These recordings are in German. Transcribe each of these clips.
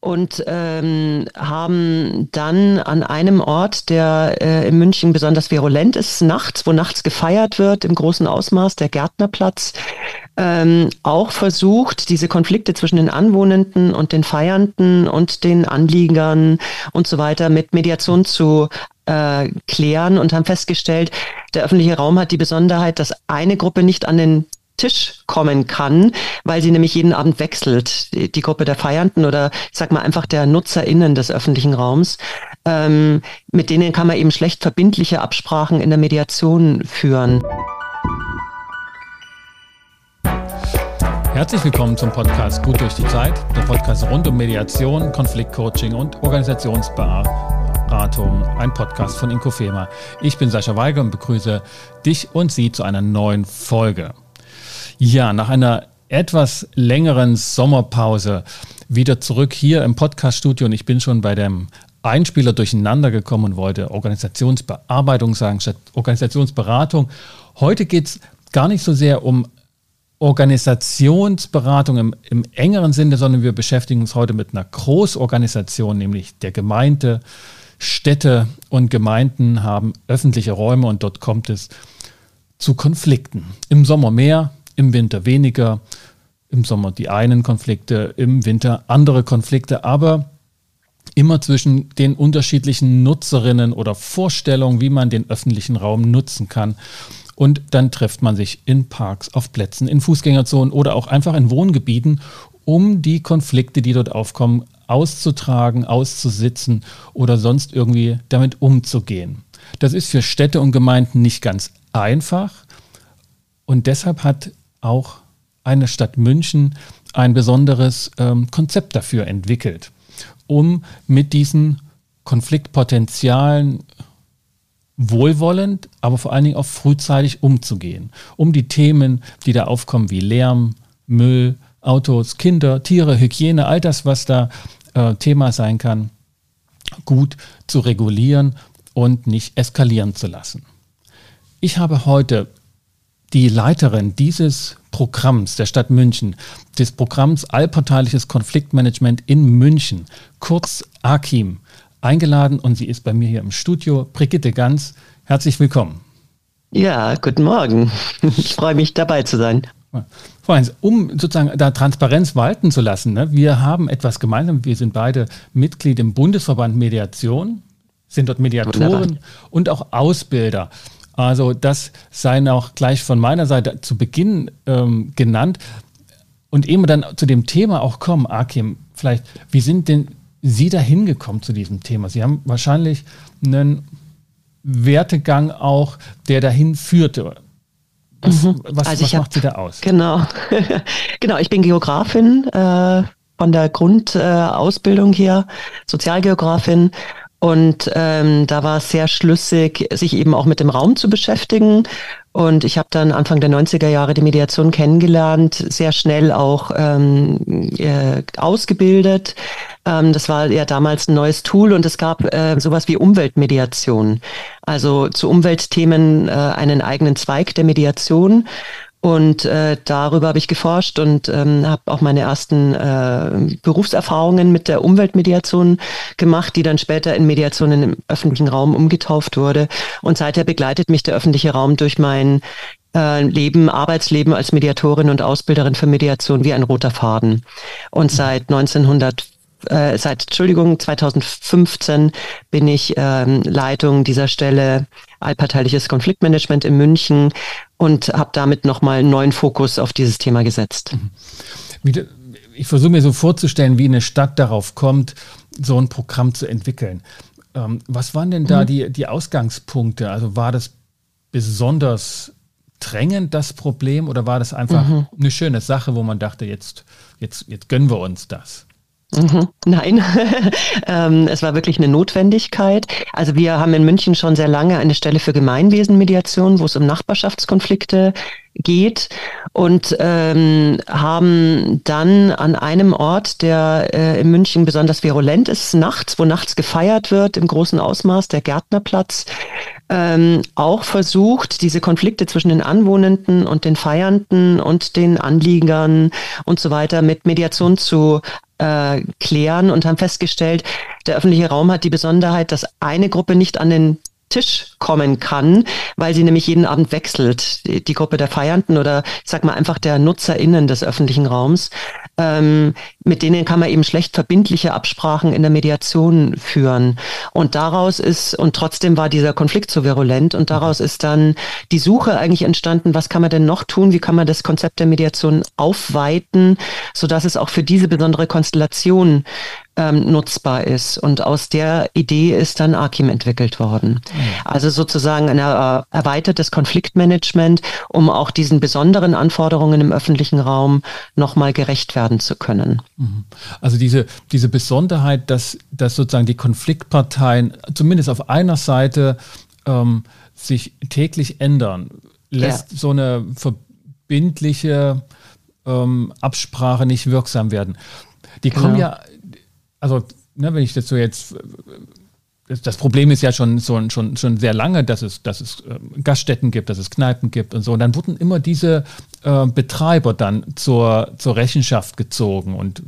und ähm, haben dann an einem Ort, der äh, in München besonders virulent ist, nachts, wo nachts gefeiert wird im großen Ausmaß, der Gärtnerplatz, ähm, auch versucht, diese Konflikte zwischen den Anwohnenden und den Feiernden und den Anliegern und so weiter mit Mediation zu äh, klären und haben festgestellt, der öffentliche Raum hat die Besonderheit, dass eine Gruppe nicht an den Tisch kommen kann, weil sie nämlich jeden Abend wechselt, die, die Gruppe der Feiernden oder ich sag mal einfach der NutzerInnen des öffentlichen Raums. Ähm, mit denen kann man eben schlecht verbindliche Absprachen in der Mediation führen. Herzlich willkommen zum Podcast Gut durch die Zeit, der Podcast rund um Mediation, Konfliktcoaching und Organisationsberatung, ein Podcast von Inkofema. Ich bin Sascha Weiger und begrüße dich und Sie zu einer neuen Folge. Ja, nach einer etwas längeren Sommerpause wieder zurück hier im Podcaststudio und ich bin schon bei dem Einspieler durcheinander gekommen und wollte Organisationsbearbeitung sagen statt Organisationsberatung. Heute geht es gar nicht so sehr um Organisationsberatung im, im, engeren Sinne, sondern wir beschäftigen uns heute mit einer Großorganisation, nämlich der Gemeinde. Städte und Gemeinden haben öffentliche Räume und dort kommt es zu Konflikten. Im Sommer mehr, im Winter weniger, im Sommer die einen Konflikte, im Winter andere Konflikte, aber immer zwischen den unterschiedlichen Nutzerinnen oder Vorstellungen, wie man den öffentlichen Raum nutzen kann. Und dann trifft man sich in Parks, auf Plätzen, in Fußgängerzonen oder auch einfach in Wohngebieten, um die Konflikte, die dort aufkommen, auszutragen, auszusitzen oder sonst irgendwie damit umzugehen. Das ist für Städte und Gemeinden nicht ganz einfach. Und deshalb hat auch eine Stadt München ein besonderes ähm, Konzept dafür entwickelt, um mit diesen Konfliktpotenzialen wohlwollend, aber vor allen Dingen auch frühzeitig umzugehen, um die Themen, die da aufkommen, wie Lärm, Müll, Autos, Kinder, Tiere, Hygiene, all das, was da äh, Thema sein kann, gut zu regulieren und nicht eskalieren zu lassen. Ich habe heute die Leiterin dieses Programms der Stadt München, des Programms Allparteiliches Konfliktmanagement in München, kurz AKIM, eingeladen und sie ist bei mir hier im Studio. Brigitte Ganz, herzlich willkommen. Ja, guten Morgen. Ich freue mich dabei zu sein. Frau Heinz, um sozusagen da Transparenz walten zu lassen, ne, wir haben etwas gemeinsam. Wir sind beide Mitglied im Bundesverband Mediation, sind dort Mediatoren Wunderbar. und auch Ausbilder. Also das sei auch gleich von meiner Seite zu Beginn ähm, genannt. Und eben dann zu dem Thema auch kommen, Akim, vielleicht, wie sind denn Sie da hingekommen zu diesem Thema? Sie haben wahrscheinlich einen Wertegang auch, der dahin führte. Was, mhm. was, also was macht hab, Sie da aus? Genau, genau. Ich bin Geografin äh, von der Grundausbildung äh, her, Sozialgeografin und ähm, da war es sehr schlüssig, sich eben auch mit dem Raum zu beschäftigen. Und ich habe dann Anfang der 90er Jahre die Mediation kennengelernt, sehr schnell auch ähm, äh, ausgebildet. Ähm, das war ja damals ein neues Tool und es gab äh, sowas wie Umweltmediation. Also zu Umweltthemen äh, einen eigenen Zweig der Mediation. Und äh, darüber habe ich geforscht und ähm, habe auch meine ersten äh, Berufserfahrungen mit der Umweltmediation gemacht, die dann später in Mediation im öffentlichen Raum umgetauft wurde. Und seither begleitet mich der öffentliche Raum durch mein äh, Leben, Arbeitsleben als Mediatorin und Ausbilderin für Mediation wie ein roter Faden. Und seit 1900 äh, seit, Entschuldigung, 2015 bin ich ähm, Leitung dieser Stelle allparteiliches Konfliktmanagement in München und habe damit nochmal einen neuen Fokus auf dieses Thema gesetzt. Mhm. Ich versuche mir so vorzustellen, wie eine Stadt darauf kommt, so ein Programm zu entwickeln. Ähm, was waren denn da mhm. die, die Ausgangspunkte? Also war das besonders drängend, das Problem, oder war das einfach mhm. eine schöne Sache, wo man dachte, jetzt, jetzt, jetzt gönnen wir uns das? Mhm. Nein, ähm, es war wirklich eine Notwendigkeit. Also wir haben in München schon sehr lange eine Stelle für Gemeinwesenmediation, wo es um Nachbarschaftskonflikte geht und ähm, haben dann an einem Ort, der äh, in München besonders virulent ist, nachts, wo nachts gefeiert wird im großen Ausmaß, der Gärtnerplatz, ähm, auch versucht, diese Konflikte zwischen den Anwohnenden und den Feiernden und den Anliegern und so weiter mit Mediation zu äh, klären und haben festgestellt, der öffentliche Raum hat die Besonderheit, dass eine Gruppe nicht an den Tisch kommen kann, weil sie nämlich jeden Abend wechselt. Die, die, Gruppe der Feiernden oder ich sag mal einfach der NutzerInnen des öffentlichen Raums. Ähm, mit denen kann man eben schlecht verbindliche Absprachen in der Mediation führen. Und daraus ist, und trotzdem war dieser Konflikt so virulent, und daraus ist dann die Suche eigentlich entstanden, was kann man denn noch tun? Wie kann man das Konzept der Mediation aufweiten, sodass es auch für diese besondere Konstellation ähm, nutzbar ist. Und aus der Idee ist dann Akim entwickelt worden. Mhm. Also sozusagen ein äh, erweitertes Konfliktmanagement, um auch diesen besonderen Anforderungen im öffentlichen Raum nochmal gerecht werden zu können. Mhm. Also diese, diese Besonderheit, dass, dass sozusagen die Konfliktparteien zumindest auf einer Seite ähm, sich täglich ändern, lässt ja. so eine verbindliche ähm, Absprache nicht wirksam werden. Die kommen genau. ja also ne, wenn ich das so jetzt das Problem ist ja schon, schon, schon, schon sehr lange, dass es, dass es äh, Gaststätten gibt, dass es Kneipen gibt und so. Und dann wurden immer diese äh, Betreiber dann zur, zur Rechenschaft gezogen und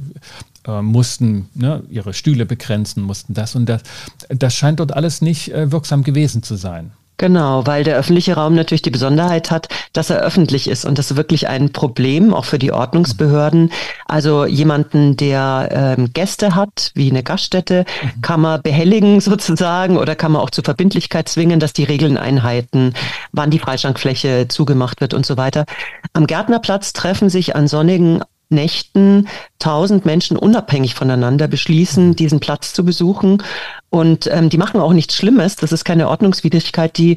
äh, mussten ne, ihre Stühle begrenzen, mussten das und das. Das scheint dort alles nicht äh, wirksam gewesen zu sein. Genau, weil der öffentliche Raum natürlich die Besonderheit hat, dass er öffentlich ist und das ist wirklich ein Problem, auch für die Ordnungsbehörden. Also jemanden, der ähm, Gäste hat, wie eine Gaststätte, mhm. kann man behelligen sozusagen oder kann man auch zur Verbindlichkeit zwingen, dass die Regeln einhalten, wann die Freischankfläche zugemacht wird und so weiter. Am Gärtnerplatz treffen sich an sonnigen Nächten tausend Menschen unabhängig voneinander beschließen, mhm. diesen Platz zu besuchen. Und ähm, die machen auch nichts Schlimmes. Das ist keine Ordnungswidrigkeit. Die äh,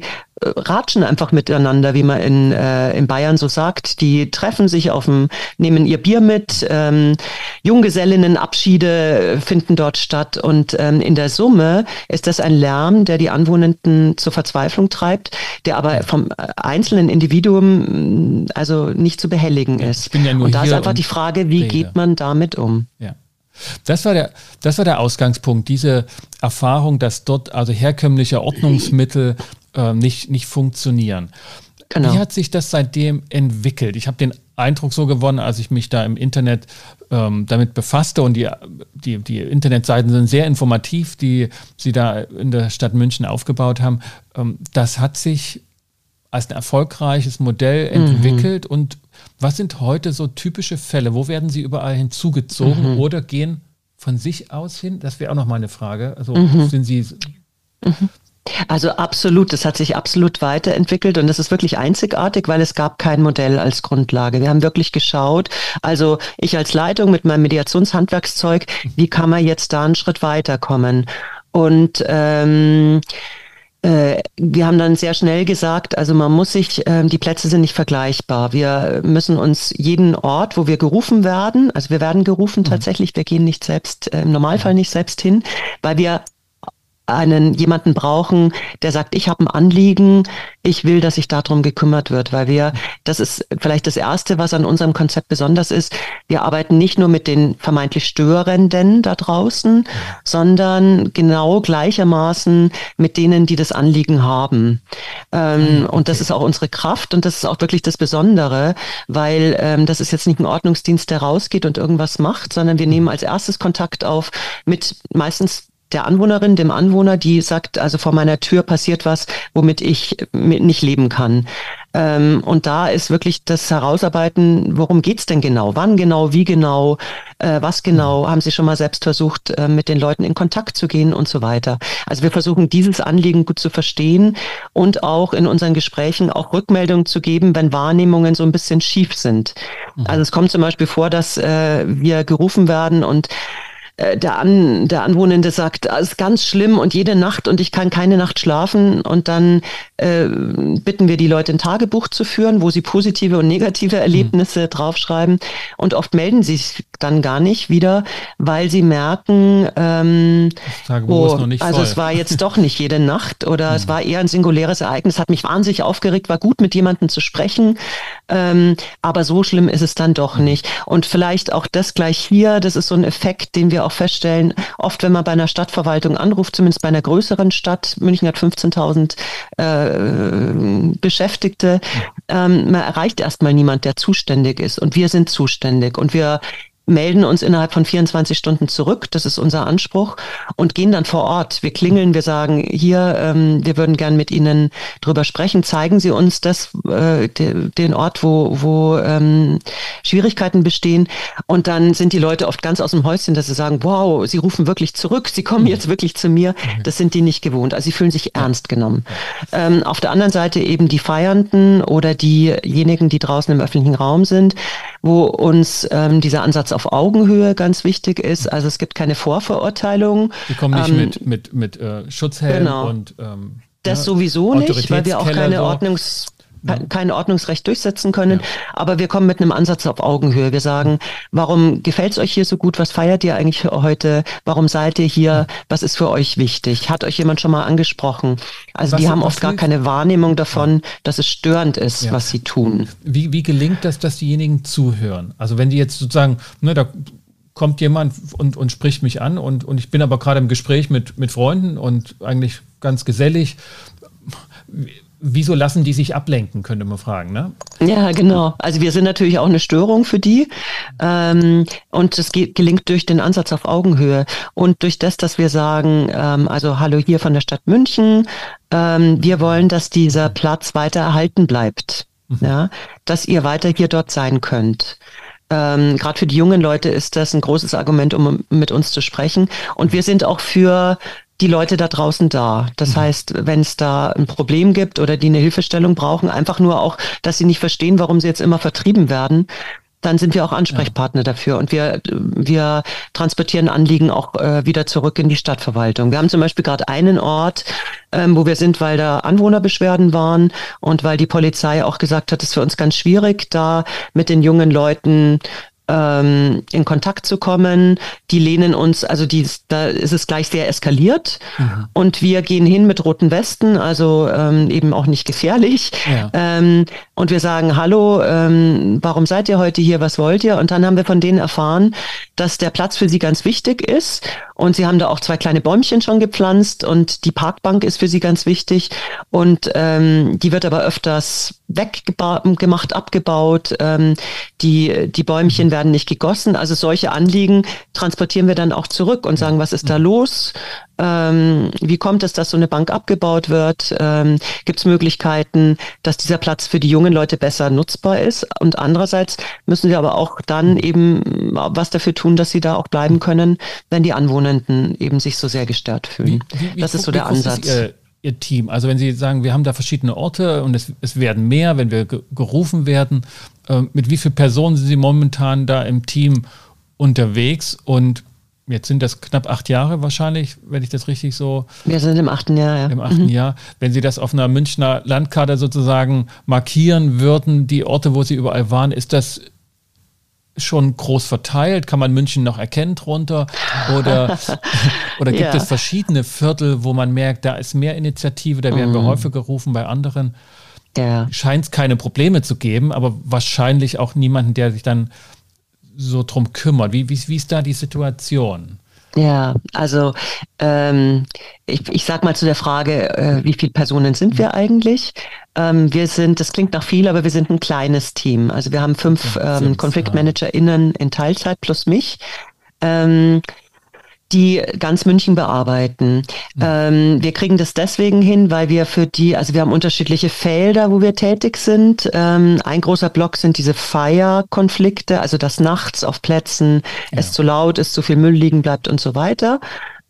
ratschen einfach miteinander, wie man in, äh, in Bayern so sagt. Die treffen sich auf dem, nehmen ihr Bier mit. Ähm, Junggesellinnenabschiede finden dort statt. Und ähm, in der Summe ist das ein Lärm, der die Anwohnenden zur Verzweiflung treibt, der aber vom äh, einzelnen Individuum also nicht zu behelligen ist. Ja und da ist einfach die Frage, wie Rede. geht man damit um? Ja. Das war, der, das war der Ausgangspunkt, diese Erfahrung, dass dort also herkömmliche Ordnungsmittel äh, nicht, nicht funktionieren. Genau. Wie hat sich das seitdem entwickelt? Ich habe den Eindruck so gewonnen, als ich mich da im Internet ähm, damit befasste und die, die, die Internetseiten sind sehr informativ, die Sie da in der Stadt München aufgebaut haben. Ähm, das hat sich als ein erfolgreiches Modell mhm. entwickelt mhm. und was sind heute so typische Fälle? Wo werden sie überall hinzugezogen mhm. oder gehen von sich aus hin? Das wäre auch noch mal eine Frage. Also mhm. sind sie. Mhm. Also absolut, das hat sich absolut weiterentwickelt und das ist wirklich einzigartig, weil es gab kein Modell als Grundlage. Wir haben wirklich geschaut, also ich als Leitung mit meinem Mediationshandwerkszeug, wie kann man jetzt da einen Schritt weiterkommen? Und ähm, äh, wir haben dann sehr schnell gesagt, also man muss sich, äh, die Plätze sind nicht vergleichbar. Wir müssen uns jeden Ort, wo wir gerufen werden, also wir werden gerufen mhm. tatsächlich, wir gehen nicht selbst, äh, im Normalfall nicht selbst hin, weil wir einen jemanden brauchen, der sagt, ich habe ein Anliegen, ich will, dass sich darum gekümmert wird, weil wir, das ist vielleicht das Erste, was an unserem Konzept besonders ist, wir arbeiten nicht nur mit den vermeintlich Störenden da draußen, sondern genau gleichermaßen mit denen, die das Anliegen haben. Ähm, okay. Und das ist auch unsere Kraft und das ist auch wirklich das Besondere, weil ähm, das ist jetzt nicht ein Ordnungsdienst, der rausgeht und irgendwas macht, sondern wir nehmen als erstes Kontakt auf mit meistens der Anwohnerin, dem Anwohner, die sagt, also vor meiner Tür passiert was, womit ich nicht leben kann. Ähm, und da ist wirklich das Herausarbeiten, worum geht's denn genau? Wann genau, wie genau, äh, was genau? Haben Sie schon mal selbst versucht, äh, mit den Leuten in Kontakt zu gehen und so weiter? Also wir versuchen, dieses Anliegen gut zu verstehen und auch in unseren Gesprächen auch Rückmeldungen zu geben, wenn Wahrnehmungen so ein bisschen schief sind. Mhm. Also es kommt zum Beispiel vor, dass äh, wir gerufen werden und äh, der, An, der Anwohnende sagt, es ist ganz schlimm und jede Nacht und ich kann keine Nacht schlafen und dann äh, bitten wir die Leute ein Tagebuch zu führen, wo sie positive und negative Erlebnisse mhm. draufschreiben und oft melden sie sich dann gar nicht wieder, weil sie merken, ähm, oh, also voll. es war jetzt doch nicht jede Nacht oder mhm. es war eher ein singuläres Ereignis, hat mich wahnsinnig aufgeregt, war gut mit jemandem zu sprechen, ähm, aber so schlimm ist es dann doch mhm. nicht. Und vielleicht auch das gleich hier, das ist so ein Effekt, den wir auch feststellen, oft wenn man bei einer Stadtverwaltung anruft, zumindest bei einer größeren Stadt, München hat 15.000 äh, Beschäftigte, ähm, man erreicht erstmal niemand, der zuständig ist. Und wir sind zuständig. Und wir melden uns innerhalb von 24 Stunden zurück, das ist unser Anspruch, und gehen dann vor Ort. Wir klingeln, wir sagen, hier, ähm, wir würden gern mit Ihnen drüber sprechen, zeigen Sie uns das, äh, de, den Ort, wo, wo ähm, Schwierigkeiten bestehen. Und dann sind die Leute oft ganz aus dem Häuschen, dass sie sagen, wow, Sie rufen wirklich zurück, Sie kommen jetzt wirklich zu mir. Das sind die nicht gewohnt. Also sie fühlen sich ernst genommen. Ähm, auf der anderen Seite eben die Feiernden oder diejenigen, die draußen im öffentlichen Raum sind, wo uns ähm, dieser Ansatz auf Augenhöhe ganz wichtig ist. Also es gibt keine Vorverurteilung. Die kommen nicht ähm, mit, mit, mit äh, Schutzhelm genau. und ähm, das sowieso nicht, weil wir auch keine Ordnungs kein Ordnungsrecht durchsetzen können. Ja. Aber wir kommen mit einem Ansatz auf Augenhöhe. Wir sagen, warum gefällt es euch hier so gut? Was feiert ihr eigentlich heute? Warum seid ihr hier? Was ist für euch wichtig? Hat euch jemand schon mal angesprochen? Also was, die haben oft gar keine Wahrnehmung davon, dass es störend ist, ja. was sie tun. Wie, wie gelingt das, dass diejenigen zuhören? Also wenn die jetzt sozusagen, ne, da kommt jemand und, und spricht mich an und, und ich bin aber gerade im Gespräch mit, mit Freunden und eigentlich ganz gesellig wieso lassen die sich ablenken, könnte man fragen, ne? Ja, genau. Also wir sind natürlich auch eine Störung für die. Ähm, und es gelingt durch den Ansatz auf Augenhöhe und durch das, dass wir sagen, ähm, also hallo hier von der Stadt München, ähm, wir wollen, dass dieser Platz weiter erhalten bleibt. Mhm. Ja, dass ihr weiter hier dort sein könnt. Ähm, Gerade für die jungen Leute ist das ein großes Argument, um mit uns zu sprechen. Und wir sind auch für die Leute da draußen da. Das mhm. heißt, wenn es da ein Problem gibt oder die eine Hilfestellung brauchen, einfach nur auch, dass sie nicht verstehen, warum sie jetzt immer vertrieben werden, dann sind wir auch Ansprechpartner ja. dafür und wir, wir transportieren Anliegen auch äh, wieder zurück in die Stadtverwaltung. Wir haben zum Beispiel gerade einen Ort, ähm, wo wir sind, weil da Anwohnerbeschwerden waren und weil die Polizei auch gesagt hat, es ist für uns ganz schwierig, da mit den jungen Leuten ähm, in Kontakt zu kommen. Die lehnen uns, also die, da ist es gleich sehr eskaliert. Mhm. Und wir gehen hin mit roten Westen, also ähm, eben auch nicht gefährlich. Ja. Ähm, und wir sagen, hallo, ähm, warum seid ihr heute hier? Was wollt ihr? Und dann haben wir von denen erfahren, dass der Platz für sie ganz wichtig ist. Und sie haben da auch zwei kleine Bäumchen schon gepflanzt und die Parkbank ist für sie ganz wichtig. Und ähm, die wird aber öfters weggemacht, abgebaut. Ähm, die, die Bäumchen werden nicht gegossen. Also solche Anliegen transportieren wir dann auch zurück und sagen, was ist da los? Ähm, wie kommt es, dass so eine Bank abgebaut wird? Ähm, Gibt es Möglichkeiten, dass dieser Platz für die jungen Leute besser nutzbar ist? Und andererseits müssen sie aber auch dann eben was dafür tun, dass sie da auch bleiben können, wenn die Anwohnenden eben sich so sehr gestört fühlen. Wie, wie, das ist so der Ansatz. Ihr, ihr, Team? Also wenn Sie sagen, wir haben da verschiedene Orte und es, es werden mehr, wenn wir gerufen werden, äh, mit wie vielen Personen sind Sie momentan da im Team unterwegs und Jetzt sind das knapp acht Jahre wahrscheinlich, wenn ich das richtig so. Wir sind im achten Jahr, ja. Im achten mhm. Jahr. Wenn Sie das auf einer Münchner Landkarte sozusagen markieren würden, die Orte, wo Sie überall waren, ist das schon groß verteilt? Kann man München noch erkennen drunter? Oder, oder gibt ja. es verschiedene Viertel, wo man merkt, da ist mehr Initiative, da werden mhm. wir häufig gerufen, bei anderen ja. scheint es keine Probleme zu geben, aber wahrscheinlich auch niemanden, der sich dann so drum kümmert. Wie, wie, wie ist da die Situation? Ja, also ähm, ich, ich sag mal zu der Frage, äh, wie viele Personen sind wir eigentlich? Ähm, wir sind, das klingt nach viel, aber wir sind ein kleines Team. Also wir haben fünf ähm, KonfliktmanagerInnen in Teilzeit plus mich. Ähm, die ganz München bearbeiten. Mhm. Ähm, wir kriegen das deswegen hin, weil wir für die, also wir haben unterschiedliche Felder, wo wir tätig sind. Ähm, ein großer Block sind diese Feierkonflikte, also dass nachts auf Plätzen ja. es zu laut ist, zu viel Müll liegen bleibt und so weiter.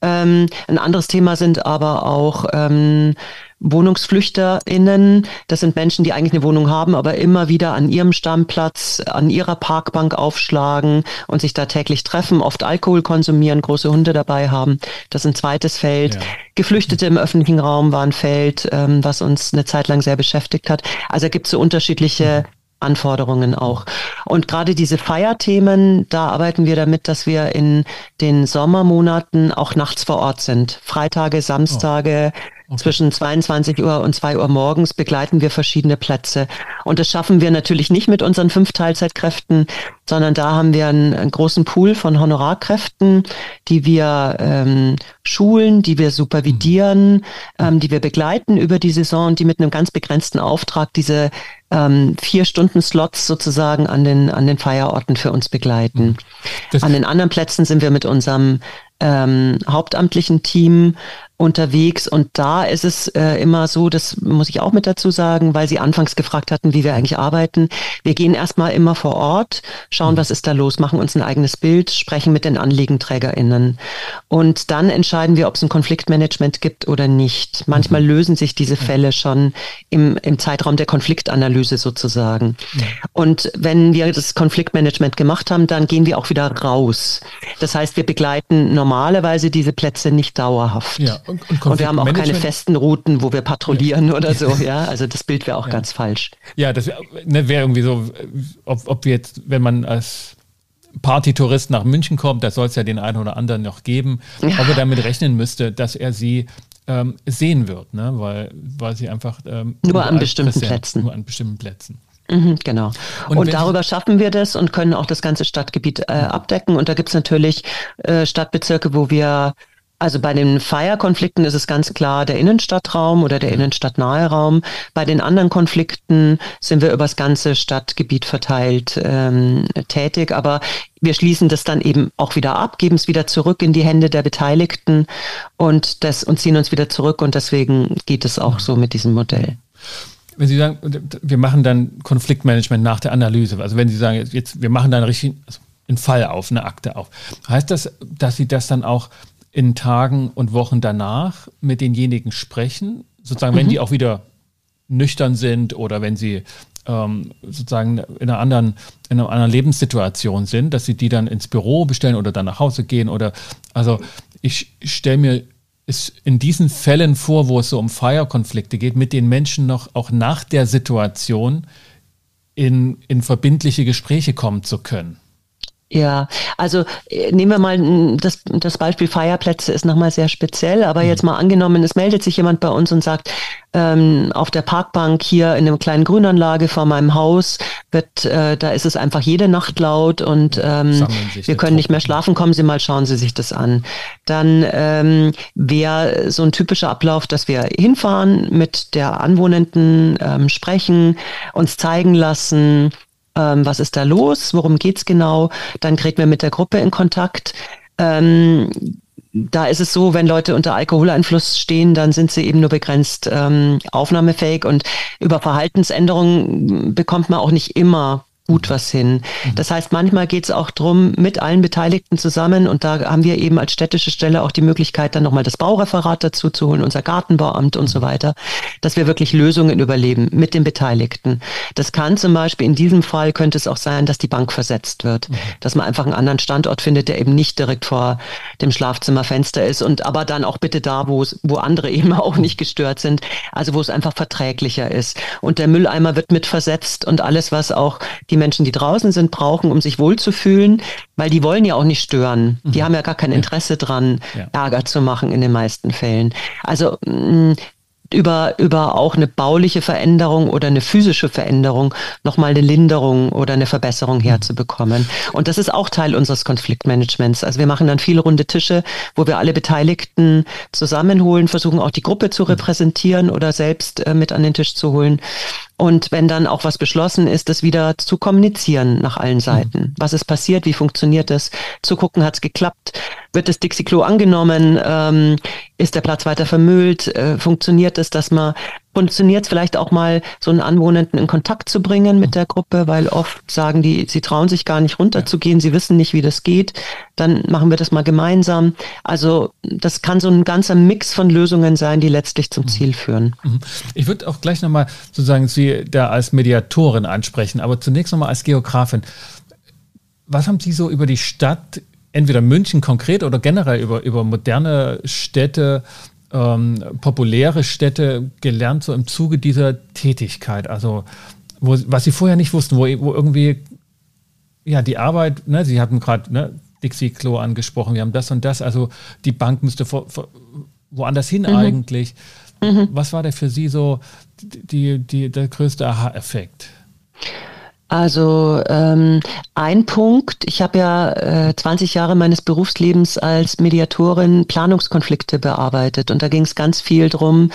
Ähm, ein anderes Thema sind aber auch ähm, WohnungsflüchterInnen. Das sind Menschen, die eigentlich eine Wohnung haben, aber immer wieder an ihrem Stammplatz, an ihrer Parkbank aufschlagen und sich da täglich treffen, oft Alkohol konsumieren, große Hunde dabei haben. Das ist ein zweites Feld. Ja. Geflüchtete im öffentlichen Raum war ein Feld, ähm, was uns eine Zeit lang sehr beschäftigt hat. Also gibt es so unterschiedliche Anforderungen auch. Und gerade diese Feierthemen, da arbeiten wir damit, dass wir in den Sommermonaten auch nachts vor Ort sind. Freitage, Samstage, oh. Okay. Zwischen 22 Uhr und 2 Uhr morgens begleiten wir verschiedene Plätze. Und das schaffen wir natürlich nicht mit unseren fünf Teilzeitkräften, sondern da haben wir einen, einen großen Pool von Honorarkräften, die wir ähm, schulen, die wir supervidieren, mhm. ähm, die wir begleiten über die Saison, die mit einem ganz begrenzten Auftrag diese ähm, vier Stunden Slots sozusagen an den, an den Feierorten für uns begleiten. Mhm. Das an den anderen Plätzen sind wir mit unserem ähm, hauptamtlichen Team unterwegs und da ist es äh, immer so, das muss ich auch mit dazu sagen, weil Sie anfangs gefragt hatten, wie wir eigentlich arbeiten. Wir gehen erstmal immer vor Ort, schauen, mhm. was ist da los, machen uns ein eigenes Bild, sprechen mit den AnliegenträgerInnen und dann entscheiden wir, ob es ein Konfliktmanagement gibt oder nicht. Manchmal mhm. lösen sich diese Fälle schon im, im Zeitraum der Konfliktanalyse sozusagen. Mhm. Und wenn wir das Konfliktmanagement gemacht haben, dann gehen wir auch wieder raus. Das heißt, wir begleiten normalerweise diese Plätze nicht dauerhaft. Ja. Und, und, und wir haben auch keine festen Routen, wo wir patrouillieren ja. oder so. Ja, also das Bild wäre auch ja. ganz falsch. Ja, das wäre ne, wär irgendwie so, ob, ob wir jetzt, wenn man als Partytourist nach München kommt, da soll es ja den einen oder anderen noch geben, ja. ob er damit rechnen müsste, dass er sie ähm, sehen wird, ne? weil, weil sie einfach ähm, nur an bestimmten Plätzen. Nur an bestimmten Plätzen. Mhm, genau. Und, und darüber schaffen wir das und können auch das ganze Stadtgebiet äh, abdecken. Und da gibt es natürlich äh, Stadtbezirke, wo wir also bei den Feierkonflikten ist es ganz klar der Innenstadtraum oder der innenstadtnahe Raum. Bei den anderen Konflikten sind wir übers ganze Stadtgebiet verteilt ähm, tätig, aber wir schließen das dann eben auch wieder ab, geben es wieder zurück in die Hände der Beteiligten und das und ziehen uns wieder zurück und deswegen geht es auch so mit diesem Modell. Wenn Sie sagen, wir machen dann Konfliktmanagement nach der Analyse, also wenn Sie sagen, jetzt wir machen dann richtig einen Fall auf, eine Akte auf, heißt das, dass Sie das dann auch in Tagen und Wochen danach mit denjenigen sprechen, sozusagen, mhm. wenn die auch wieder nüchtern sind oder wenn sie ähm, sozusagen in einer anderen, in einer anderen Lebenssituation sind, dass sie die dann ins Büro bestellen oder dann nach Hause gehen oder also ich stelle mir es in diesen Fällen vor, wo es so um Feierkonflikte geht, mit den Menschen noch auch nach der Situation in, in verbindliche Gespräche kommen zu können. Ja, also äh, nehmen wir mal das, das Beispiel Feierplätze ist nochmal sehr speziell, aber mhm. jetzt mal angenommen, es meldet sich jemand bei uns und sagt, ähm, auf der Parkbank hier in einer kleinen Grünanlage vor meinem Haus wird, äh, da ist es einfach jede Nacht laut und ähm, wir können nicht mehr schlafen, kommen Sie mal, schauen Sie sich das an. Dann ähm, wäre so ein typischer Ablauf, dass wir hinfahren, mit der Anwohnenden ähm, sprechen, uns zeigen lassen, ähm, was ist da los, worum geht's genau, dann treten wir mit der Gruppe in Kontakt. Ähm, da ist es so, wenn Leute unter Alkoholeinfluss stehen, dann sind sie eben nur begrenzt ähm, aufnahmefähig. Und über Verhaltensänderungen bekommt man auch nicht immer gut was hin. Mhm. Das heißt, manchmal geht es auch drum mit allen Beteiligten zusammen und da haben wir eben als städtische Stelle auch die Möglichkeit, dann nochmal das Baureferat dazu zu holen, unser Gartenbauamt und so weiter, dass wir wirklich Lösungen überleben mit den Beteiligten. Das kann zum Beispiel in diesem Fall könnte es auch sein, dass die Bank versetzt wird, mhm. dass man einfach einen anderen Standort findet, der eben nicht direkt vor dem Schlafzimmerfenster ist und aber dann auch bitte da, wo es, wo andere eben auch nicht gestört sind, also wo es einfach verträglicher ist. Und der Mülleimer wird mit versetzt und alles, was auch die die Menschen, die draußen sind, brauchen, um sich wohlzufühlen, weil die wollen ja auch nicht stören. Die mhm. haben ja gar kein Interesse dran, ja. Ärger zu machen in den meisten Fällen. Also mh, mm, über, über auch eine bauliche Veränderung oder eine physische Veränderung nochmal eine Linderung oder eine Verbesserung mhm. herzubekommen. Und das ist auch Teil unseres Konfliktmanagements. Also wir machen dann viele runde Tische, wo wir alle Beteiligten zusammenholen, versuchen auch die Gruppe zu mhm. repräsentieren oder selbst äh, mit an den Tisch zu holen. Und wenn dann auch was beschlossen ist, das wieder zu kommunizieren nach allen mhm. Seiten. Was ist passiert? Wie funktioniert das? Zu gucken, hat es geklappt? Wird das Dixie-Klo angenommen? Ähm, ist der Platz weiter vermüllt? Äh, funktioniert es, dass man funktioniert es vielleicht auch mal, so einen Anwohnenden in Kontakt zu bringen mit der Gruppe, weil oft sagen die, sie trauen sich gar nicht runterzugehen, sie wissen nicht, wie das geht. Dann machen wir das mal gemeinsam. Also das kann so ein ganzer Mix von Lösungen sein, die letztlich zum mhm. Ziel führen. Mhm. Ich würde auch gleich nochmal sozusagen Sie da als Mediatorin ansprechen, aber zunächst nochmal als Geografin. Was haben Sie so über die Stadt entweder München konkret oder generell über, über moderne Städte, ähm, populäre Städte gelernt, so im Zuge dieser Tätigkeit? Also, wo, was Sie vorher nicht wussten, wo, wo irgendwie, ja, die Arbeit, ne, Sie hatten gerade ne, Dixie-Klo angesprochen, wir haben das und das, also die Bank müsste vor, vor, woanders hin mhm. eigentlich. Mhm. Was war der für Sie so die, die, der größte Aha-Effekt? Also ähm, ein Punkt, ich habe ja äh, 20 Jahre meines Berufslebens als Mediatorin Planungskonflikte bearbeitet und da ging es ganz viel drum,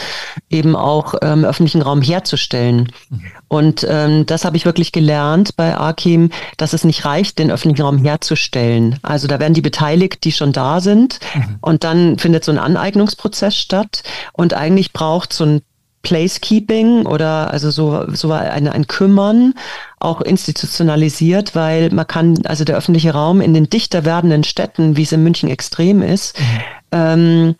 eben auch ähm, öffentlichen Raum herzustellen. Mhm. Und ähm, das habe ich wirklich gelernt bei Akim, dass es nicht reicht, den öffentlichen Raum herzustellen. Also da werden die beteiligt, die schon da sind mhm. und dann findet so ein Aneignungsprozess statt und eigentlich braucht so ein Placekeeping oder also so, so ein, ein Kümmern auch institutionalisiert, weil man kann, also der öffentliche Raum in den dichter werdenden Städten, wie es in München extrem ist, mhm. ähm,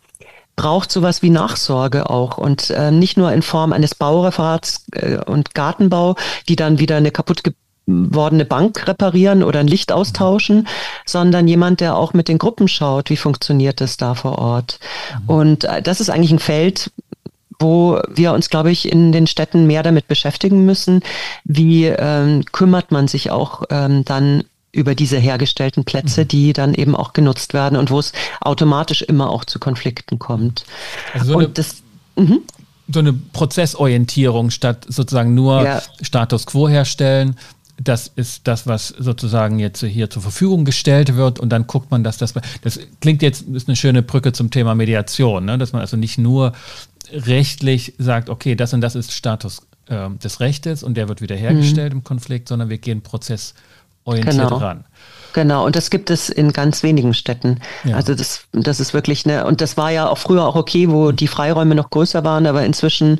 braucht sowas wie Nachsorge auch und äh, nicht nur in Form eines Baureferats äh, und Gartenbau, die dann wieder eine kaputt gewordene Bank reparieren oder ein Licht austauschen, sondern jemand, der auch mit den Gruppen schaut, wie funktioniert das da vor Ort. Mhm. Und äh, das ist eigentlich ein Feld, wo wir uns, glaube ich, in den Städten mehr damit beschäftigen müssen. Wie ähm, kümmert man sich auch ähm, dann über diese hergestellten Plätze, mhm. die dann eben auch genutzt werden und wo es automatisch immer auch zu Konflikten kommt. Also so und das, mhm. so eine Prozessorientierung statt sozusagen nur ja. Status quo herstellen, das ist das, was sozusagen jetzt hier zur Verfügung gestellt wird und dann guckt man, dass das, das klingt jetzt, ist eine schöne Brücke zum Thema Mediation, ne? dass man also nicht nur rechtlich sagt, okay, das und das ist Status äh, des Rechtes und der wird wiederhergestellt mhm. im Konflikt, sondern wir gehen prozessorientiert genau. ran. Genau, und das gibt es in ganz wenigen Städten. Ja. Also das, das ist wirklich eine, und das war ja auch früher auch okay, wo die Freiräume noch größer waren, aber inzwischen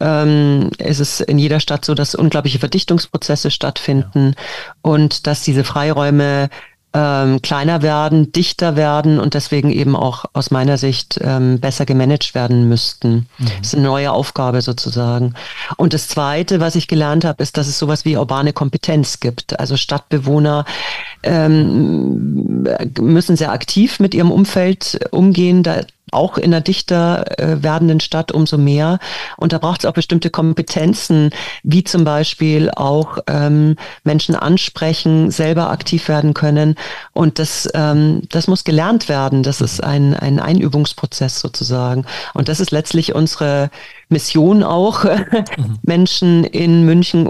ähm, ist es in jeder Stadt so, dass unglaubliche Verdichtungsprozesse stattfinden ja. und dass diese Freiräume ähm, kleiner werden, dichter werden und deswegen eben auch aus meiner Sicht ähm, besser gemanagt werden müssten. Mhm. Das ist eine neue Aufgabe sozusagen. Und das Zweite, was ich gelernt habe, ist, dass es sowas wie urbane Kompetenz gibt. Also Stadtbewohner ähm, müssen sehr aktiv mit ihrem Umfeld umgehen. Da auch in einer dichter äh, werdenden Stadt umso mehr. Und da braucht es auch bestimmte Kompetenzen, wie zum Beispiel auch ähm, Menschen ansprechen, selber aktiv werden können. Und das, ähm, das muss gelernt werden. Das ist ein, ein Einübungsprozess sozusagen. Und das ist letztlich unsere Mission auch, mhm. Menschen in München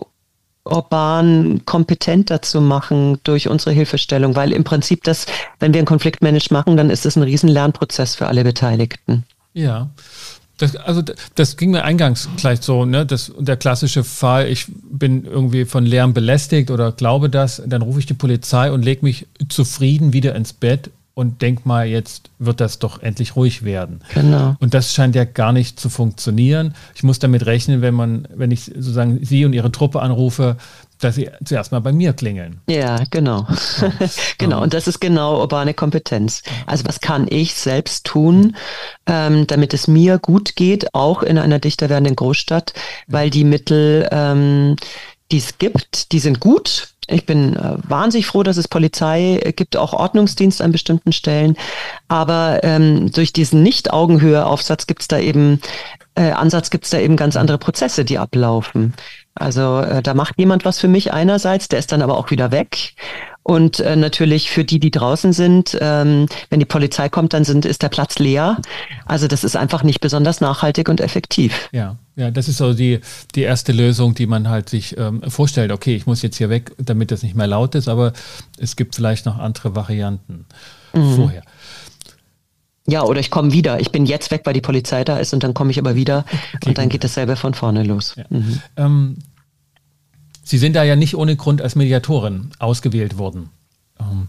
urban kompetenter zu machen durch unsere Hilfestellung, weil im Prinzip das, wenn wir ein Konfliktmanage machen, dann ist es ein riesen Lernprozess für alle Beteiligten. Ja. Das, also das ging mir eingangs gleich so, ne? Das, der klassische Fall, ich bin irgendwie von Lärm belästigt oder glaube das, dann rufe ich die Polizei und lege mich zufrieden wieder ins Bett und denk mal, jetzt wird das doch endlich ruhig werden. Genau. Und das scheint ja gar nicht zu funktionieren. Ich muss damit rechnen, wenn man, wenn ich sozusagen Sie und Ihre Truppe anrufe, dass sie zuerst mal bei mir klingeln. Ja, genau. Ja. genau. Und das ist genau urbane Kompetenz. Also was kann ich selbst tun, ähm, damit es mir gut geht, auch in einer dichter werdenden Großstadt, weil die Mittel, ähm, die es gibt, die sind gut. Ich bin äh, wahnsinnig froh, dass es Polizei gibt, auch Ordnungsdienst an bestimmten Stellen. Aber ähm, durch diesen Nicht-Augenhöhe-Aufsatz gibt es da eben, äh, Ansatz gibt es da eben ganz andere Prozesse, die ablaufen. Also äh, da macht jemand was für mich einerseits, der ist dann aber auch wieder weg. Und äh, natürlich für die, die draußen sind, ähm, wenn die Polizei kommt, dann sind, ist der Platz leer. Also das ist einfach nicht besonders nachhaltig und effektiv. Ja, ja, das ist so die, die erste Lösung, die man halt sich ähm, vorstellt. Okay, ich muss jetzt hier weg, damit es nicht mehr laut ist, aber es gibt vielleicht noch andere Varianten mhm. vorher. Ja, oder ich komme wieder. Ich bin jetzt weg, weil die Polizei da ist und dann komme ich aber wieder okay, und dann geht dasselbe von vorne los. Ja. Mhm. Ähm, Sie sind da ja nicht ohne Grund als Mediatorin ausgewählt worden. Ähm,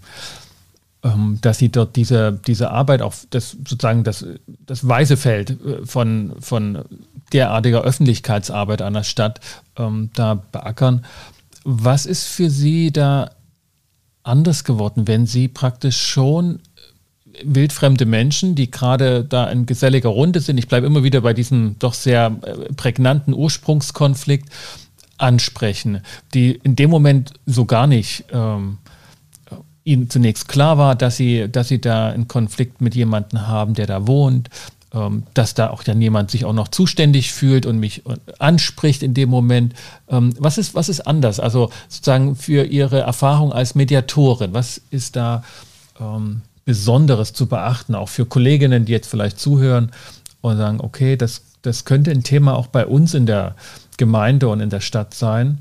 ähm, dass sie dort diese, diese Arbeit auf das sozusagen das, das weiße Feld äh, von, von derartiger Öffentlichkeitsarbeit einer Stadt ähm, da beackern. Was ist für Sie da anders geworden, wenn Sie praktisch schon wildfremde Menschen, die gerade da in geselliger Runde sind, ich bleibe immer wieder bei diesem doch sehr äh, prägnanten Ursprungskonflikt, ansprechen, die in dem Moment so gar nicht ähm, ihnen zunächst klar war, dass sie, dass sie da einen Konflikt mit jemandem haben, der da wohnt, ähm, dass da auch dann jemand sich auch noch zuständig fühlt und mich anspricht in dem Moment. Ähm, was, ist, was ist anders? Also sozusagen für Ihre Erfahrung als Mediatorin, was ist da ähm, Besonderes zu beachten, auch für Kolleginnen, die jetzt vielleicht zuhören und sagen, okay, das, das könnte ein Thema auch bei uns in der Gemeinde und in der Stadt sein.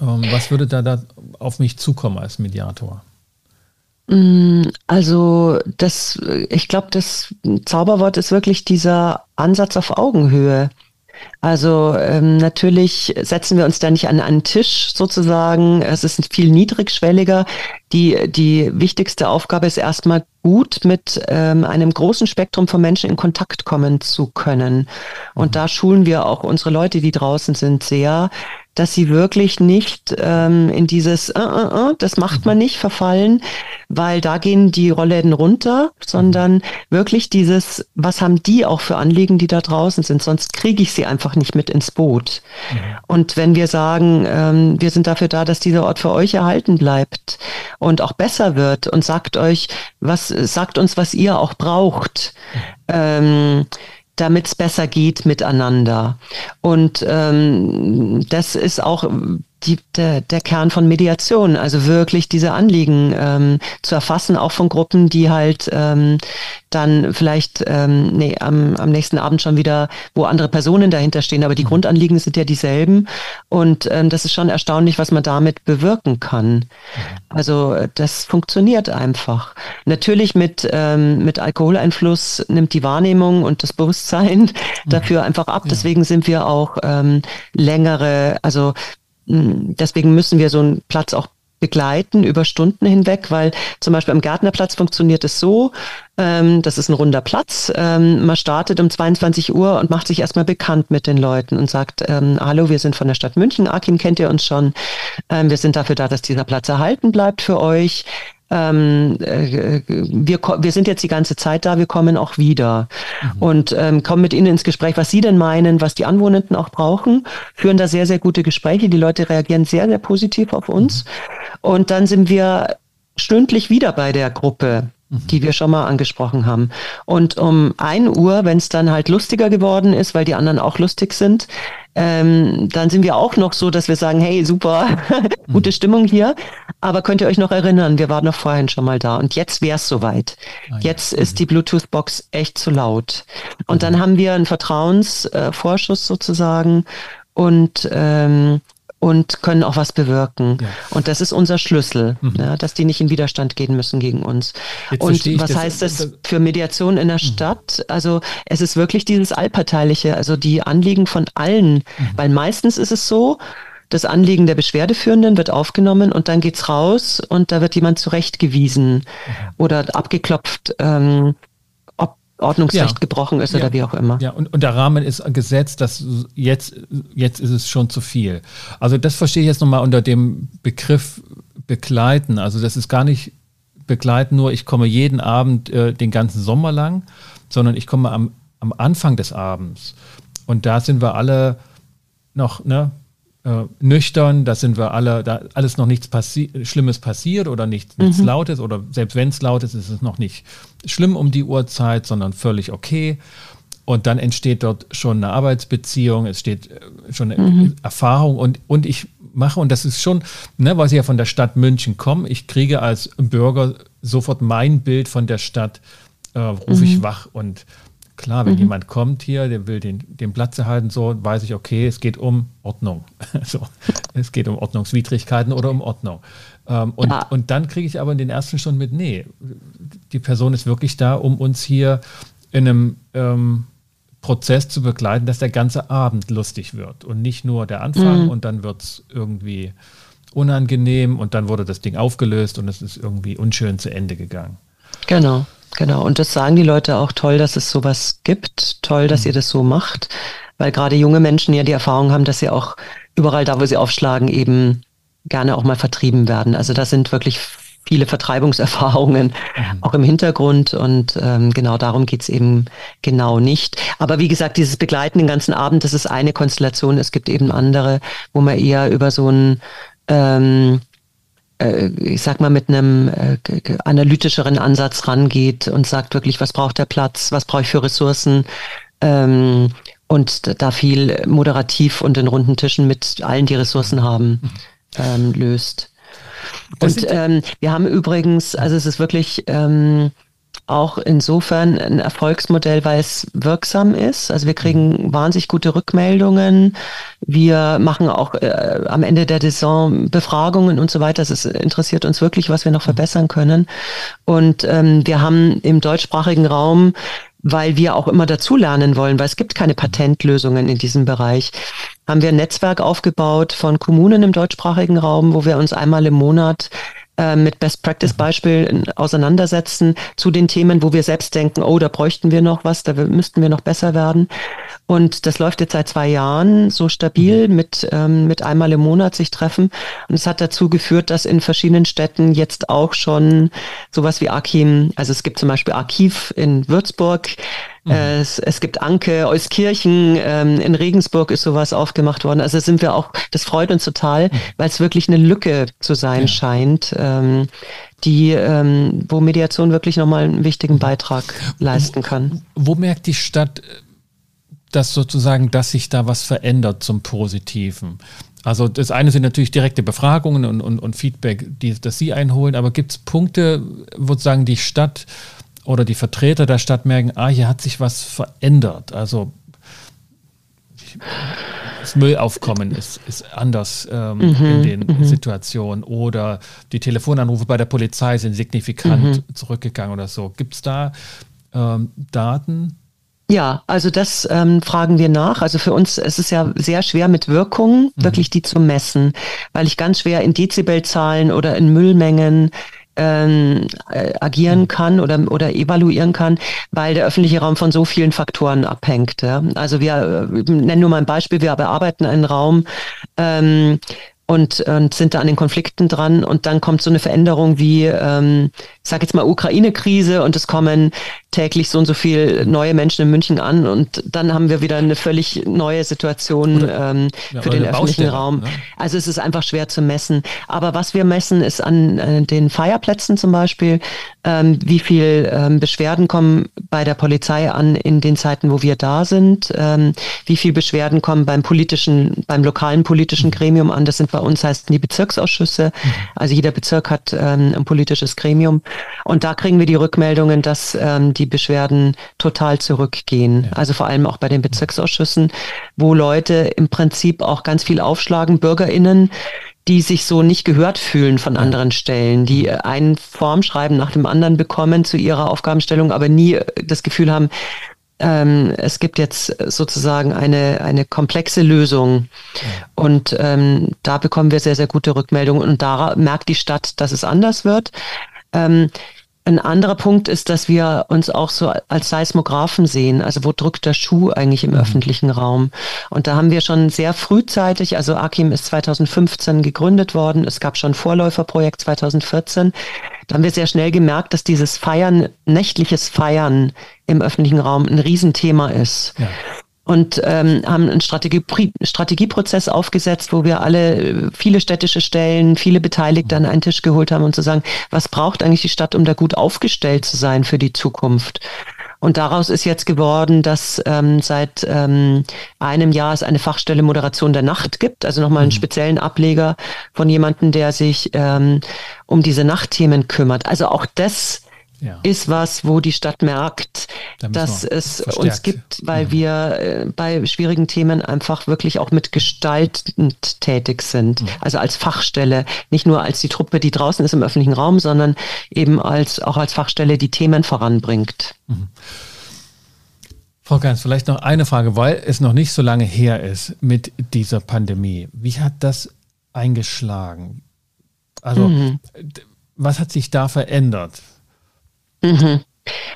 Ähm, was würde da, da auf mich zukommen als Mediator? Mm, also das, ich glaube, das Zauberwort ist wirklich dieser Ansatz auf Augenhöhe. Also ähm, natürlich setzen wir uns da nicht an einen Tisch sozusagen. Es ist viel niedrigschwelliger. Die, die wichtigste Aufgabe ist erstmal gut mit ähm, einem großen Spektrum von Menschen in Kontakt kommen zu können. Und mhm. da schulen wir auch unsere Leute, die draußen sind, sehr, dass sie wirklich nicht ähm, in dieses, äh, äh, äh, das macht man nicht, verfallen, weil da gehen die Rollläden runter, sondern wirklich dieses, was haben die auch für Anliegen, die da draußen sind, sonst kriege ich sie einfach nicht mit ins Boot. Mhm. Und wenn wir sagen, ähm, wir sind dafür da, dass dieser Ort für euch erhalten bleibt und auch besser wird und sagt euch, was, sagt uns, was ihr auch braucht, mhm. ähm, damit es besser geht miteinander. Und ähm, das ist auch die, der, der Kern von Mediation, also wirklich diese Anliegen ähm, zu erfassen, auch von Gruppen, die halt ähm, dann vielleicht ähm, nee, am, am nächsten Abend schon wieder, wo andere Personen dahinter stehen, aber die mhm. Grundanliegen sind ja dieselben. Und ähm, das ist schon erstaunlich, was man damit bewirken kann. Mhm. Also äh, das funktioniert einfach. Natürlich mit, ähm, mit Alkoholeinfluss nimmt die Wahrnehmung und das Bewusstsein mhm. dafür einfach ab. Deswegen sind wir auch ähm, längere, also deswegen müssen wir so einen Platz auch begleiten über Stunden hinweg, weil zum Beispiel am Gärtnerplatz funktioniert es so, ähm, das ist ein runder Platz, ähm, man startet um 22 Uhr und macht sich erstmal bekannt mit den Leuten und sagt, ähm, hallo, wir sind von der Stadt München, Akin kennt ihr uns schon, ähm, wir sind dafür da, dass dieser Platz erhalten bleibt für euch, ähm, äh, wir, wir sind jetzt die ganze Zeit da, wir kommen auch wieder mhm. und ähm, kommen mit Ihnen ins Gespräch, was Sie denn meinen, was die Anwohnenden auch brauchen, führen da sehr, sehr gute Gespräche. Die Leute reagieren sehr, sehr positiv auf uns. Mhm. Und dann sind wir stündlich wieder bei der Gruppe mhm. die wir schon mal angesprochen haben. Und um ein Uhr, wenn es dann halt lustiger geworden ist, weil die anderen auch lustig sind, ähm, dann sind wir auch noch so, dass wir sagen, hey, super, gute mhm. Stimmung hier. Aber könnt ihr euch noch erinnern, wir waren noch vorhin schon mal da und jetzt wäre es soweit. Ah, jetzt ja. ist mhm. die Bluetooth-Box echt zu laut. Und mhm. dann haben wir einen Vertrauensvorschuss äh, sozusagen und ähm, und können auch was bewirken. Ja. Und das ist unser Schlüssel, mhm. ja, dass die nicht in Widerstand gehen müssen gegen uns. Jetzt und was das, heißt das für Mediation in der mhm. Stadt? Also es ist wirklich dieses Allparteiliche, also die Anliegen von allen, mhm. weil meistens ist es so, das Anliegen der Beschwerdeführenden wird aufgenommen und dann geht's raus und da wird jemand zurechtgewiesen mhm. oder abgeklopft. Ähm, Ordnungsrecht ja. gebrochen ist ja. oder wie auch immer. Ja, und, und der Rahmen ist gesetzt, dass jetzt, jetzt ist es schon zu viel. Also das verstehe ich jetzt nochmal unter dem Begriff begleiten. Also das ist gar nicht begleiten nur, ich komme jeden Abend äh, den ganzen Sommer lang, sondern ich komme am, am Anfang des Abends. Und da sind wir alle noch, ne, äh, nüchtern, da sind wir alle, da alles noch nichts passi Schlimmes passiert oder nichts, nichts mhm. Lautes oder selbst wenn es laut ist, ist es noch nicht schlimm um die Uhrzeit, sondern völlig okay. Und dann entsteht dort schon eine Arbeitsbeziehung, es steht äh, schon eine mhm. Erfahrung und, und ich mache, und das ist schon, ne, weil ich ja von der Stadt München komme, ich kriege als Bürger sofort mein Bild von der Stadt, äh, rufe mhm. ich wach und Klar, wenn mhm. jemand kommt hier, der will den, den Platz erhalten, so weiß ich, okay, es geht um Ordnung. so, es geht um Ordnungswidrigkeiten oder um Ordnung. Ähm, und, ja. und dann kriege ich aber in den ersten Stunden mit, nee, die Person ist wirklich da, um uns hier in einem ähm, Prozess zu begleiten, dass der ganze Abend lustig wird und nicht nur der Anfang mhm. und dann wird es irgendwie unangenehm und dann wurde das Ding aufgelöst und es ist irgendwie unschön zu Ende gegangen. Genau, genau. Und das sagen die Leute auch toll, dass es sowas gibt. Toll, dass mhm. ihr das so macht, weil gerade junge Menschen ja die Erfahrung haben, dass sie auch überall da, wo sie aufschlagen, eben gerne auch mal vertrieben werden. Also da sind wirklich viele Vertreibungserfahrungen mhm. auch im Hintergrund und ähm, genau darum geht's eben genau nicht. Aber wie gesagt, dieses Begleiten den ganzen Abend, das ist eine Konstellation. Es gibt eben andere, wo man eher über so ein ähm, äh, ich sag mal, mit einem äh, analytischeren Ansatz rangeht und sagt wirklich, was braucht der Platz, was brauche ich für Ressourcen ähm, und da viel moderativ und in runden Tischen mit allen, die Ressourcen haben, ähm, löst. Und ähm, wir haben übrigens, also es ist wirklich ähm, auch insofern ein Erfolgsmodell, weil es wirksam ist. Also wir kriegen wahnsinnig gute Rückmeldungen. Wir machen auch äh, am Ende der Saison Befragungen und so weiter. Es interessiert uns wirklich, was wir noch verbessern können. Und ähm, wir haben im deutschsprachigen Raum weil wir auch immer dazulernen wollen, weil es gibt keine Patentlösungen in diesem Bereich, haben wir ein Netzwerk aufgebaut von Kommunen im deutschsprachigen Raum, wo wir uns einmal im Monat äh, mit Best Practice Beispielen auseinandersetzen zu den Themen, wo wir selbst denken, oh, da bräuchten wir noch was, da müssten wir noch besser werden. Und das läuft jetzt seit zwei Jahren so stabil mhm. mit, ähm, mit einmal im Monat sich treffen. Und es hat dazu geführt, dass in verschiedenen Städten jetzt auch schon sowas wie Archim, also es gibt zum Beispiel Archiv in Würzburg, Mhm. Es, es gibt Anke, Euskirchen, ähm, in Regensburg ist sowas aufgemacht worden. Also sind wir auch, das freut uns total, mhm. weil es wirklich eine Lücke zu sein ja. scheint, ähm, die, ähm, wo Mediation wirklich nochmal einen wichtigen. Beitrag leisten kann. Wo, wo merkt die Stadt, dass sozusagen, dass sich da was verändert zum Positiven? Also das eine sind natürlich direkte Befragungen und, und, und Feedback, die, das Sie einholen, aber gibt es Punkte, wo sozusagen die Stadt oder die Vertreter der Stadt merken, ah, hier hat sich was verändert. Also das Müllaufkommen ist, ist anders ähm, mhm, in den mhm. Situationen oder die Telefonanrufe bei der Polizei sind signifikant mhm. zurückgegangen oder so. Gibt es da ähm, Daten? Ja, also das ähm, fragen wir nach. Also für uns es ist ja sehr schwer mit Wirkungen, mhm. wirklich die zu messen, weil ich ganz schwer in Dezibelzahlen oder in Müllmengen ähm, äh, agieren mhm. kann oder, oder evaluieren kann, weil der öffentliche Raum von so vielen Faktoren abhängt. Ja. Also wir äh, nennen nur mal ein Beispiel, wir bearbeiten einen Raum, ähm, und, und sind da an den Konflikten dran. Und dann kommt so eine Veränderung wie, ähm, ich sage jetzt mal Ukraine-Krise und es kommen täglich so und so viel neue Menschen in München an und dann haben wir wieder eine völlig neue Situation oder, ähm, ja, für den öffentlichen Baustelle, Raum. Ne? Also es ist einfach schwer zu messen. Aber was wir messen, ist an äh, den Feierplätzen zum Beispiel, ähm, wie viel ähm, Beschwerden kommen bei der Polizei an in den Zeiten, wo wir da sind, ähm, wie viel Beschwerden kommen beim politischen, beim lokalen politischen mhm. Gremium an. Das sind bei uns heißen die Bezirksausschüsse. Mhm. Also jeder Bezirk hat ähm, ein politisches Gremium. Und da kriegen wir die Rückmeldungen, dass ähm, die Beschwerden total zurückgehen. Also vor allem auch bei den Bezirksausschüssen, wo Leute im Prinzip auch ganz viel aufschlagen, BürgerInnen, die sich so nicht gehört fühlen von anderen Stellen, die mhm. ein Formschreiben nach dem anderen bekommen zu ihrer Aufgabenstellung, aber nie das Gefühl haben, ähm, es gibt jetzt sozusagen eine, eine komplexe Lösung. Und ähm, da bekommen wir sehr, sehr gute Rückmeldungen. Und da merkt die Stadt, dass es anders wird. Ähm, ein anderer Punkt ist, dass wir uns auch so als Seismographen sehen. Also wo drückt der Schuh eigentlich im mhm. öffentlichen Raum? Und da haben wir schon sehr frühzeitig, also Akim ist 2015 gegründet worden. Es gab schon Vorläuferprojekt 2014. Da haben wir sehr schnell gemerkt, dass dieses Feiern, nächtliches Feiern im öffentlichen Raum ein Riesenthema ist. Ja. Und ähm, haben einen Strategie, Strategieprozess aufgesetzt, wo wir alle, viele städtische Stellen, viele Beteiligte an einen Tisch geholt haben und zu sagen, was braucht eigentlich die Stadt, um da gut aufgestellt zu sein für die Zukunft? Und daraus ist jetzt geworden, dass ähm, seit ähm, einem Jahr es eine Fachstelle Moderation der Nacht gibt, also nochmal einen mhm. speziellen Ableger von jemandem, der sich ähm, um diese Nachtthemen kümmert. Also auch das ja. ist was, wo die Stadt merkt, da dass es uns gibt, weil mhm. wir äh, bei schwierigen Themen einfach wirklich auch mit gestaltend tätig sind. Mhm. Also als Fachstelle, nicht nur als die Truppe, die draußen ist im öffentlichen Raum, sondern eben als auch als Fachstelle, die Themen voranbringt. Mhm. Frau Ganz, vielleicht noch eine Frage, weil es noch nicht so lange her ist mit dieser Pandemie. Wie hat das eingeschlagen? Also mhm. was hat sich da verändert? Mhm.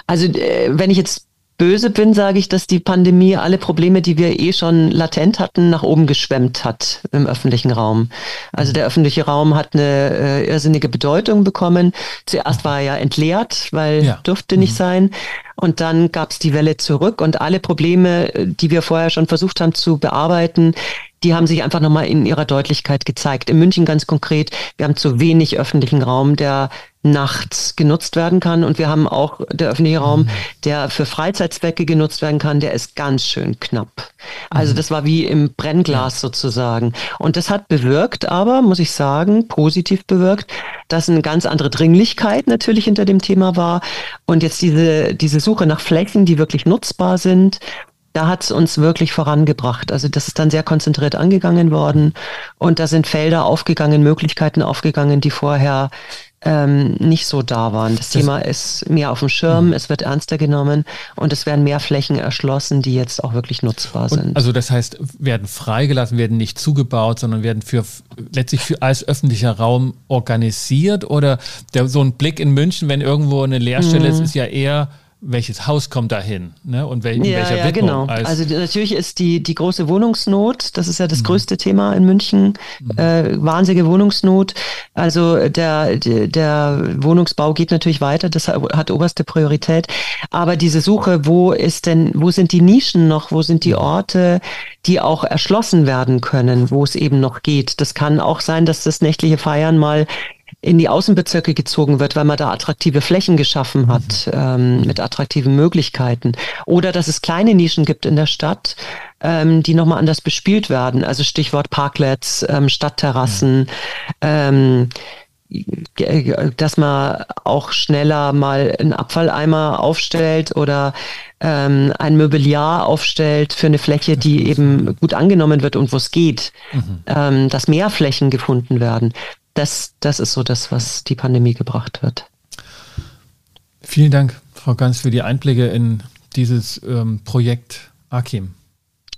Also äh, wenn ich jetzt böse bin, sage ich, dass die Pandemie alle Probleme, die wir eh schon latent hatten, nach oben geschwemmt hat im öffentlichen Raum. Also der öffentliche Raum hat eine äh, irrsinnige Bedeutung bekommen. Zuerst war er ja entleert, weil ja. durfte nicht mhm. sein. Und dann gab es die Welle zurück und alle Probleme, die wir vorher schon versucht haben zu bearbeiten, die haben sich einfach nochmal in ihrer Deutlichkeit gezeigt. In München ganz konkret, wir haben zu wenig öffentlichen Raum, der nachts genutzt werden kann. Und wir haben auch der öffentliche Raum, mhm. der für Freizeitzwecke genutzt werden kann, der ist ganz schön knapp. Also mhm. das war wie im Brennglas sozusagen. Und das hat bewirkt, aber muss ich sagen, positiv bewirkt, dass eine ganz andere Dringlichkeit natürlich hinter dem Thema war. Und jetzt diese, diese Suche nach Flächen, die wirklich nutzbar sind, da hat es uns wirklich vorangebracht. Also das ist dann sehr konzentriert angegangen worden und da sind Felder aufgegangen, Möglichkeiten aufgegangen, die vorher ähm, nicht so da waren. Das, das, Thema ist mehr auf dem Schirm, mhm. es wird ernster genommen und es werden mehr Flächen erschlossen, die jetzt auch wirklich nutzbar sind. also das heißt, werden freigelassen, werden nicht zugebaut, sondern werden für letztlich für, als öffentlicher Raum organisiert oder der, so ein Blick in München, wenn irgendwo eine Leerstelle mhm. ist, ist ja eher welches Haus kommt dahin ne? und wel ja, welcher ja, Widmung. Genau. also natürlich ist die, die große Wohnungsnot, das ist ja das mhm. größte Thema in München, mhm. äh, wahnsinnige Wohnungsnot. Also der, der Wohnungsbau geht natürlich weiter, das hat oberste Priorität. Aber diese Suche, wo ist denn, wo sind die Nischen noch, wo sind die mhm. Orte, die auch erschlossen werden können, wo es eben noch geht. Das kann auch sein, dass das nächtliche Feiern mal in die Außenbezirke gezogen wird, weil man da attraktive Flächen geschaffen hat mhm. ähm, mit attraktiven Möglichkeiten. Oder dass es kleine Nischen gibt in der Stadt, ähm, die nochmal anders bespielt werden. Also Stichwort Parklets, ähm, Stadtterrassen. Mhm. dass man auch schneller mal einen Abfalleimer aufstellt oder ähm, ein Mobiliar aufstellt für eine Fläche, die eben gut angenommen wird und wo es geht, mhm. ähm, dass mehr Flächen gefunden werden das, das ist so das, was die Pandemie gebracht hat. Vielen Dank, Frau Ganz, für die Einblicke in dieses ähm, Projekt Akim.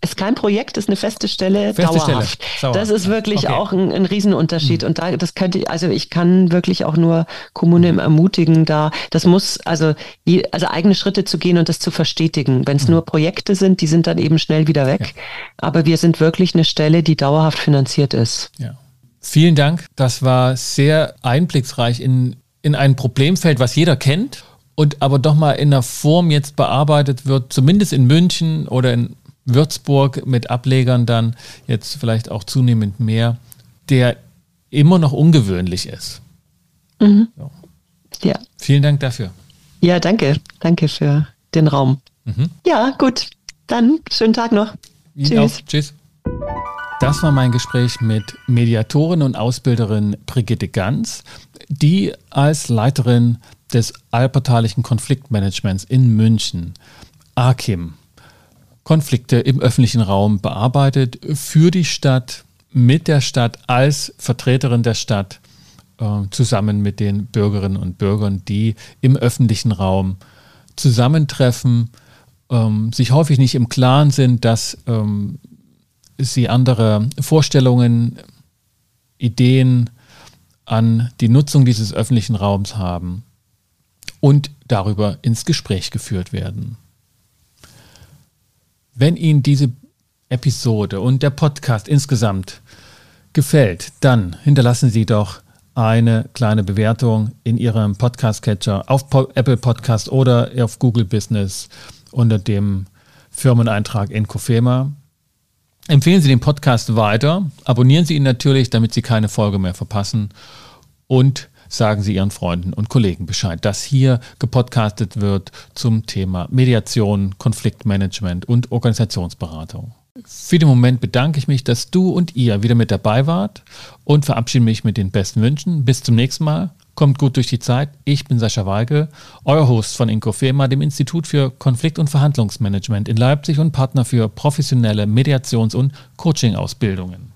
Ist kein Projekt, ist eine feste Stelle, feste dauerhaft. Stelle. Das ist wirklich okay. auch ein, ein Riesenunterschied. Mhm. Und da, das könnte, also ich kann wirklich auch nur Kommunen ermutigen, da, das muss, also, die, also eigene Schritte zu gehen und das zu verstetigen. Wenn es mhm. nur Projekte sind, die sind dann eben schnell wieder weg. Ja. Aber wir sind wirklich eine Stelle, die dauerhaft finanziert ist. Ja. Vielen Dank. Das war sehr einblicksreich in, in ein Problemfeld, was jeder kennt und aber doch mal in einer Form jetzt bearbeitet wird, zumindest in München oder in Würzburg mit Ablegern dann jetzt vielleicht auch zunehmend mehr, der immer noch ungewöhnlich ist. Mhm. So. Ja. Vielen Dank dafür. Ja, danke. Danke für den Raum. Mhm. Ja, gut. Dann schönen Tag noch. Ihnen Tschüss. Auch. Tschüss. Das war mein Gespräch mit Mediatorin und Ausbilderin Brigitte Ganz, die als Leiterin des allparteilichen Konfliktmanagements in München, AKIM, Konflikte im öffentlichen Raum bearbeitet für die Stadt, mit der Stadt als Vertreterin der Stadt, äh, zusammen mit den Bürgerinnen und Bürgern, die im öffentlichen Raum zusammentreffen, ähm, sich häufig nicht im Klaren sind, dass ähm, sie andere Vorstellungen, Ideen an die Nutzung dieses öffentlichen Raums haben und darüber ins Gespräch geführt werden. Wenn Ihnen diese Episode und der Podcast insgesamt gefällt, dann hinterlassen Sie doch eine kleine Bewertung in Ihrem Podcast-Catcher auf Apple Podcast oder auf Google Business unter dem Firmeneintrag Encofema. Empfehlen Sie den Podcast weiter, abonnieren Sie ihn natürlich, damit Sie keine Folge mehr verpassen und sagen Sie Ihren Freunden und Kollegen Bescheid, dass hier gepodcastet wird zum Thema Mediation, Konfliktmanagement und Organisationsberatung. Für den Moment bedanke ich mich, dass du und ihr wieder mit dabei wart und verabschiede mich mit den besten Wünschen. Bis zum nächsten Mal. Kommt gut durch die Zeit. Ich bin Sascha Weige, euer Host von Inkofema, dem Institut für Konflikt- und Verhandlungsmanagement in Leipzig und Partner für professionelle Mediations- und Coaching-Ausbildungen.